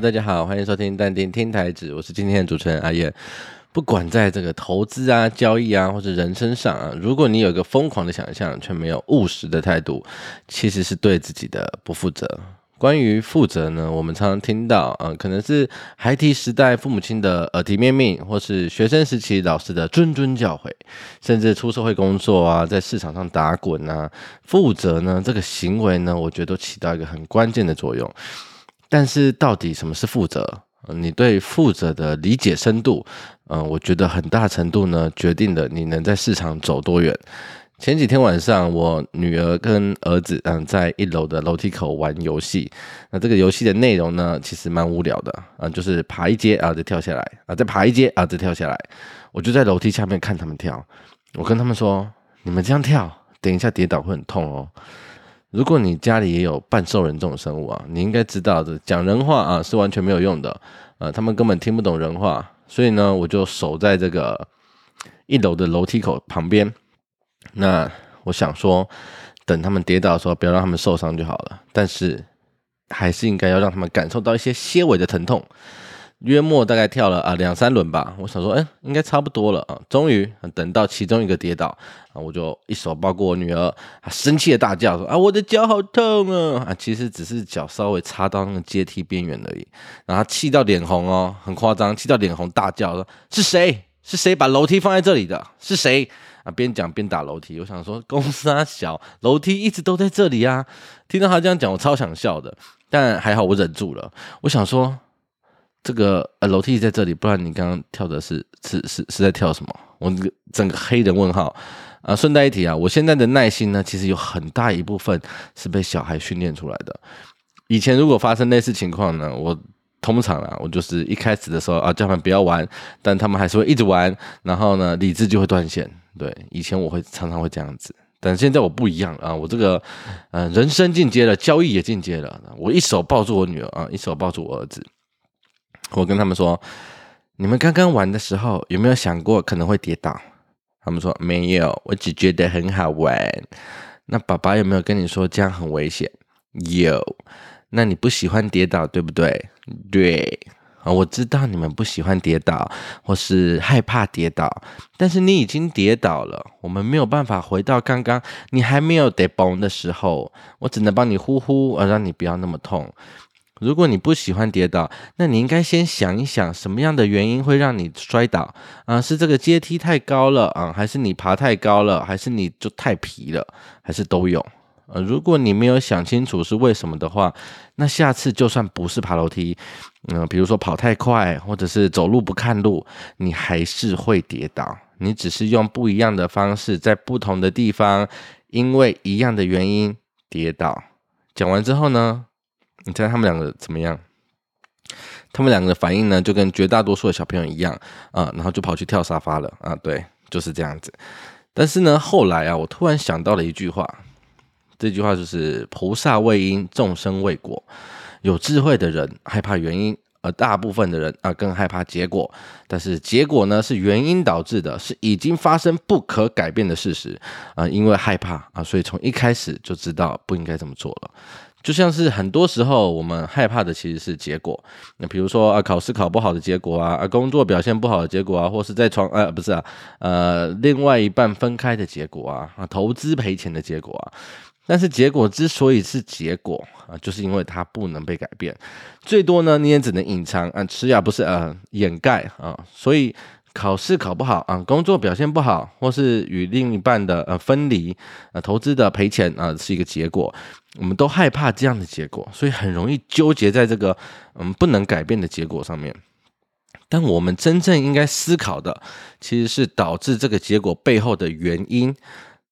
大家好，欢迎收听淡定听台子，我是今天的主持人阿燕。不管在这个投资啊、交易啊，或者人生上啊，如果你有一个疯狂的想象，却没有务实的态度，其实是对自己的不负责。关于负责呢，我们常常听到，啊、呃，可能是孩提时代父母亲的耳提面命，或是学生时期老师的谆谆教诲，甚至出社会工作啊，在市场上打滚啊，负责呢，这个行为呢，我觉得都起到一个很关键的作用。但是，到底什么是负责？你对负责的理解深度，嗯、我觉得很大程度呢，决定了你能在市场走多远。前几天晚上，我女儿跟儿子，嗯，在一楼的楼梯口玩游戏。那这个游戏的内容呢，其实蛮无聊的，啊，就是爬一阶啊，再跳下来，啊，再爬一阶啊，再跳下来。我就在楼梯下面看他们跳，我跟他们说：“你们这样跳，等一下跌倒会很痛哦。”如果你家里也有半兽人这种生物啊，你应该知道的，讲人话啊是完全没有用的，呃，他们根本听不懂人话，所以呢，我就守在这个一楼的楼梯口旁边。那我想说，等他们跌倒的时候，不要让他们受伤就好了。但是还是应该要让他们感受到一些些微的疼痛。约莫大概跳了啊两三轮吧，我想说，哎，应该差不多了啊。终于等到其中一个跌倒啊，我就一手抱过我女儿，啊生气的大叫说：“啊，我的脚好痛啊！”啊，其实只是脚稍微插到那个阶梯边缘而已。然后气到脸红哦，很夸张，气到脸红大叫说：“是谁？是谁把楼梯放在这里的？是谁？”啊，边讲边打楼梯。我想说，公司啊小，楼梯一直都在这里啊。听到他这样讲，我超想笑的，但还好我忍住了。我想说。这个呃楼梯在这里，不然你刚刚跳的是是是是在跳什么？我整个黑人问号啊！顺带一提啊，我现在的耐心呢，其实有很大一部分是被小孩训练出来的。以前如果发生类似情况呢，我通常啊，我就是一开始的时候啊，叫他们不要玩，但他们还是会一直玩，然后呢，理智就会断线。对，以前我会常常会这样子，但现在我不一样啊，我这个呃人生进阶了，交易也进阶了，我一手抱住我女儿啊，一手抱住我儿子。我跟他们说：“你们刚刚玩的时候有没有想过可能会跌倒？”他们说：“没有，我只觉得很好玩。”那爸爸有没有跟你说这样很危险？有。那你不喜欢跌倒，对不对？对。啊，我知道你们不喜欢跌倒，或是害怕跌倒，但是你已经跌倒了，我们没有办法回到刚刚你还没有跌崩的时候。我只能帮你呼呼，而让你不要那么痛。如果你不喜欢跌倒，那你应该先想一想，什么样的原因会让你摔倒啊？是这个阶梯太高了啊，还是你爬太高了，还是你就太皮了，还是都有？呃，如果你没有想清楚是为什么的话，那下次就算不是爬楼梯，嗯，比如说跑太快，或者是走路不看路，你还是会跌倒。你只是用不一样的方式，在不同的地方，因为一样的原因跌倒。讲完之后呢？你猜他们两个怎么样？他们两个的反应呢，就跟绝大多数的小朋友一样啊，然后就跑去跳沙发了啊，对，就是这样子。但是呢，后来啊，我突然想到了一句话，这句话就是“菩萨畏因，众生畏果”。有智慧的人害怕原因，而大部分的人啊更害怕结果。但是结果呢，是原因导致的，是已经发生不可改变的事实啊，因为害怕啊，所以从一开始就知道不应该这么做了。就像是很多时候我们害怕的其实是结果，那比如说啊考试考不好的结果啊，啊工作表现不好的结果啊，或是在床呃不是啊呃另外一半分开的结果啊，啊投资赔钱的结果啊，但是结果之所以是结果啊，就是因为它不能被改变，最多呢你也只能隐藏啊吃药不是呃掩盖啊，所以。考试考不好啊，工作表现不好，或是与另一半的呃分离，呃投资的赔钱啊，是一个结果。我们都害怕这样的结果，所以很容易纠结在这个嗯不能改变的结果上面。但我们真正应该思考的，其实是导致这个结果背后的原因。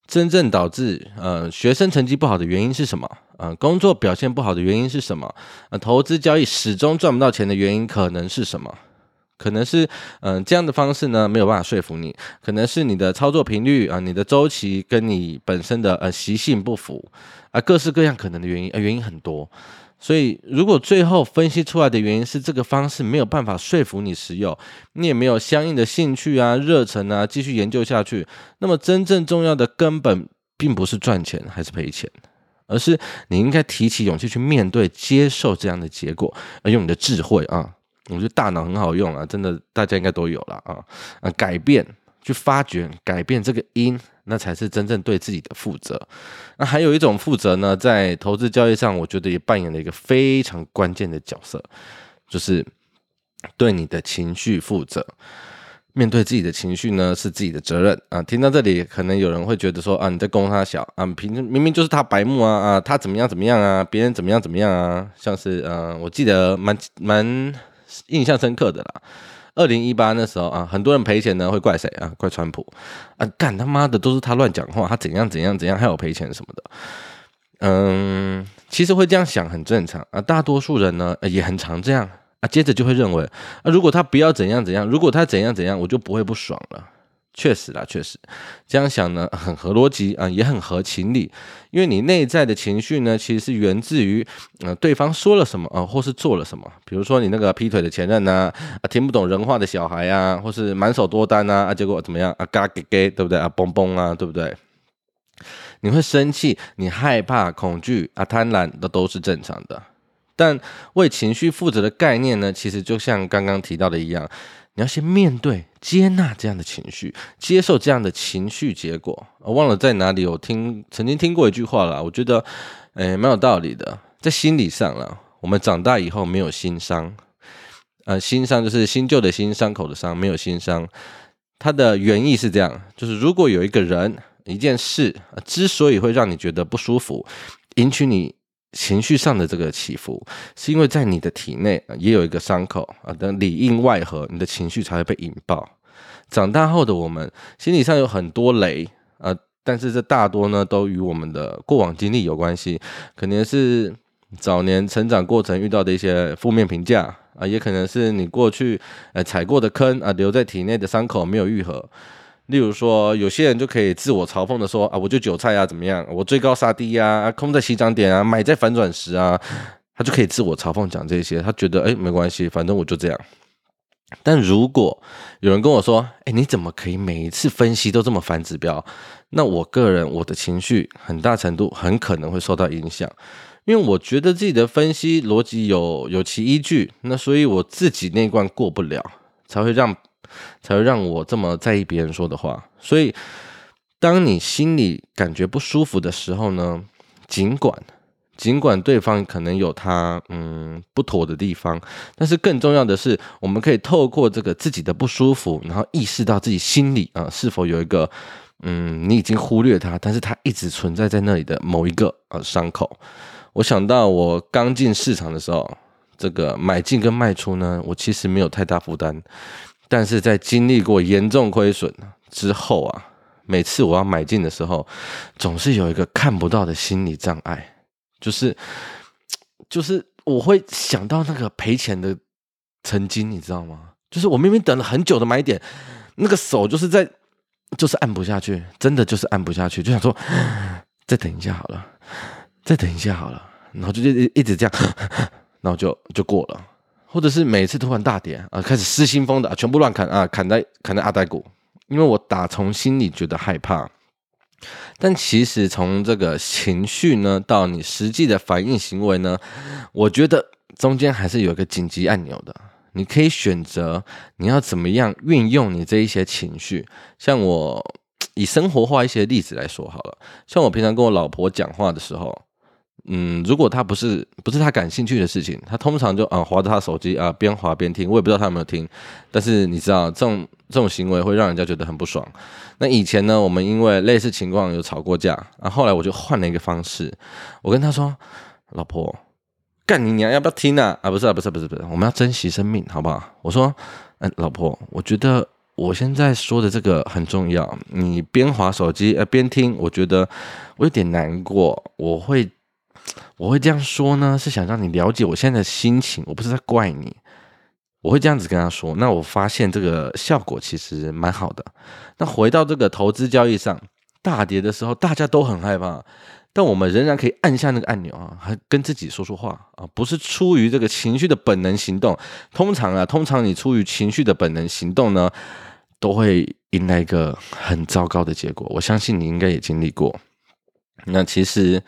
真正导致呃学生成绩不好的原因是什么？呃工作表现不好的原因是什么？呃投资交易始终赚不到钱的原因可能是什么？可能是，嗯、这样的方式呢，没有办法说服你。可能是你的操作频率啊、你的周期跟你本身的呃习性不符啊、各式各样可能的原因，呃，原因很多。所以，如果最后分析出来的原因是这个方式没有办法说服你使用，你也没有相应的兴趣啊、热忱啊，继续研究下去，那么真正重要的根本并不是赚钱还是赔钱，而是你应该提起勇气去面对、接受这样的结果，而用你的智慧啊，我觉得大脑很好用啊，真的大家应该都有了啊啊，改变、去发掘、改变这个因，那才是真正对自己的负责。那还有一种负责呢，在投资交易上，我觉得也扮演了一个非常关键的角色，就是对你的情绪负责。面对自己的情绪呢，是自己的责任啊。听到这里，可能有人会觉得说啊，你在供他小啊，平明明就是他白目啊啊，他怎么样怎么样啊，别人怎么样怎么样啊，像是呃，我记得蛮蛮印象深刻的啦。二零一八那时候啊，很多人赔钱呢，会怪谁啊？怪川普啊，干他妈的都是他乱讲话，他怎样怎样怎样，害我赔钱什么的。嗯，其实会这样想很正常啊，大多数人呢也很常这样。啊，接着就会认为，啊，如果他不要怎样怎样，如果他怎样怎样，我就不会不爽了。确实啦，确实这样想呢，很合逻辑啊，也很合情理。因为你内在的情绪呢，其实是源自于，呃，对方说了什么啊，或是做了什么。比如说你那个劈腿的前任呐，啊，听不懂人话的小孩啊，或是满手多单啊，啊，结果怎么样啊，嘎给给，对不对啊，嘣嘣啊，对不对？你会生气，你害怕、恐惧啊，贪婪的都是正常的。但为情绪负责的概念呢，其实就像刚刚提到的一样，你要先面对、接纳这样的情绪，接受这样的情绪结果。我忘了在哪里有听，曾经听过一句话了，我觉得，诶，蛮有道理的。在心理上了，我们长大以后没有心伤，呃，心伤就是新旧的心，伤口的伤，没有心伤。它的原意是这样，就是如果有一个人、一件事，之所以会让你觉得不舒服，引起你。情绪上的这个起伏，是因为在你的体内也有一个伤口啊，等里应外合，你的情绪才会被引爆。长大后的我们，心理上有很多雷啊，但是这大多呢都与我们的过往经历有关系，可能是早年成长过程遇到的一些负面评价啊，也可能是你过去呃踩过的坑啊，留在体内的伤口没有愈合。例如说，有些人就可以自我嘲讽的说啊，我就韭菜啊，怎么样？我追高杀低，啊，空在起涨点啊，买在反转时啊，他就可以自我嘲讽讲这些。他觉得哎，没关系，反正我就这样。但如果有人跟我说，哎，你怎么可以每一次分析都这么反指标？那我个人我的情绪很大程度很可能会受到影响，因为我觉得自己的分析逻辑有有其依据，那所以我自己那关过不了，才会让。才会让我这么在意别人说的话。所以，当你心里感觉不舒服的时候呢，尽管尽管对方可能有他嗯不妥的地方，但是更重要的是，我们可以透过这个自己的不舒服，然后意识到自己心里啊是否有一个嗯你已经忽略他，但是他一直存在在那里的某一个呃伤口。我想到我刚进市场的时候，这个买进跟卖出呢，我其实没有太大负担。但是在经历过严重亏损之后啊，每次我要买进的时候，总是有一个看不到的心理障碍，就是就是我会想到那个赔钱的曾经，你知道吗？就是我明明等了很久的买点，那个手就是在就是按不下去，真的就是按不下去，就想说再等一下好了，再等一下好了，然后就一一直这样，然后就就过了。或者是每次突然大跌啊，开始失心疯的，全部乱砍啊，砍在砍在阿呆股，因为我打从心里觉得害怕。但其实从这个情绪呢，到你实际的反应行为呢，我觉得中间还是有一个紧急按钮的。你可以选择你要怎么样运用你这一些情绪。像我以生活化一些例子来说好了，像我平常跟我老婆讲话的时候。嗯，如果他不是不是他感兴趣的事情，他通常就啊划着他手机啊边划边听，我也不知道他有没有听。但是你知道这种这种行为会让人家觉得很不爽。那以前呢，我们因为类似情况有吵过架，啊后来我就换了一个方式，我跟他说：“老婆，干你娘，要不要听啊？啊不是啊不是不是不是，我们要珍惜生命，好不好？”我说：“嗯，老婆，我觉得我现在说的这个很重要，你边划手机呃边听，我觉得我有点难过，我会。”我会这样说呢，是想让你了解我现在的心情，我不是在怪你。我会这样子跟他说，那我发现这个效果其实蛮好的。那回到这个投资交易上，大跌的时候大家都很害怕，但我们仍然可以按下那个按钮啊，还跟自己说说话啊，不是出于这个情绪的本能行动。通常啊，通常你出于情绪的本能行动呢，都会迎来一个很糟糕的结果。我相信你应该也经历过。那其实。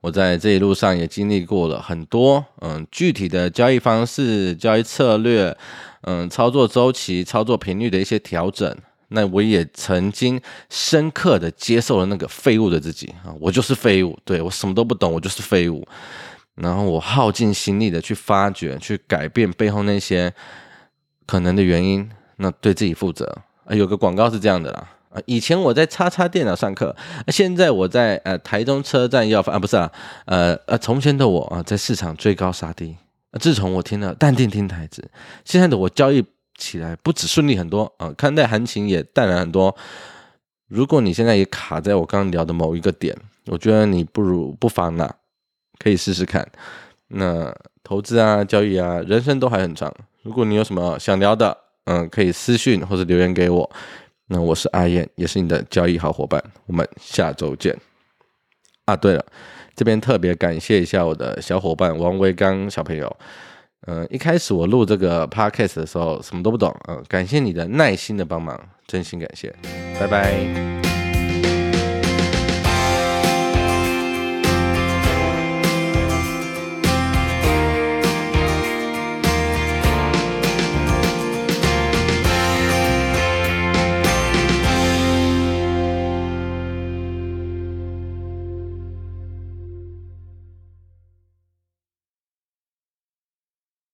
我在这一路上也经历过了很多，嗯，具体的交易方式、交易策略，嗯，操作周期、操作频率的一些调整。那我也曾经深刻的接受了那个废物的自己啊，我就是废物，对，我什么都不懂，我就是废物。然后我耗尽心力的去发掘、去改变背后那些可能的原因，那对自己负责。啊，有个广告是这样的啦，啊，以前我在叉叉电脑上课，现在我在呃台中车站要饭啊，不是啊，呃呃，从前的我啊在市场追高杀低，自从我听了淡定听台子，现在的我交易。起来不止顺利很多啊，看待行情也淡然很多。如果你现在也卡在我刚刚聊的某一个点，我觉得你不如不妨呢，可以试试看。那投资啊、交易啊、人生都还很长。如果你有什么想聊的，嗯，可以私信或者留言给我。那我是阿燕，也是你的交易好伙伴。我们下周见。啊，对了，这边特别感谢一下我的小伙伴王维刚小朋友。嗯，一开始我录这个 podcast 的时候，什么都不懂。嗯，感谢你的耐心的帮忙，真心感谢，拜拜。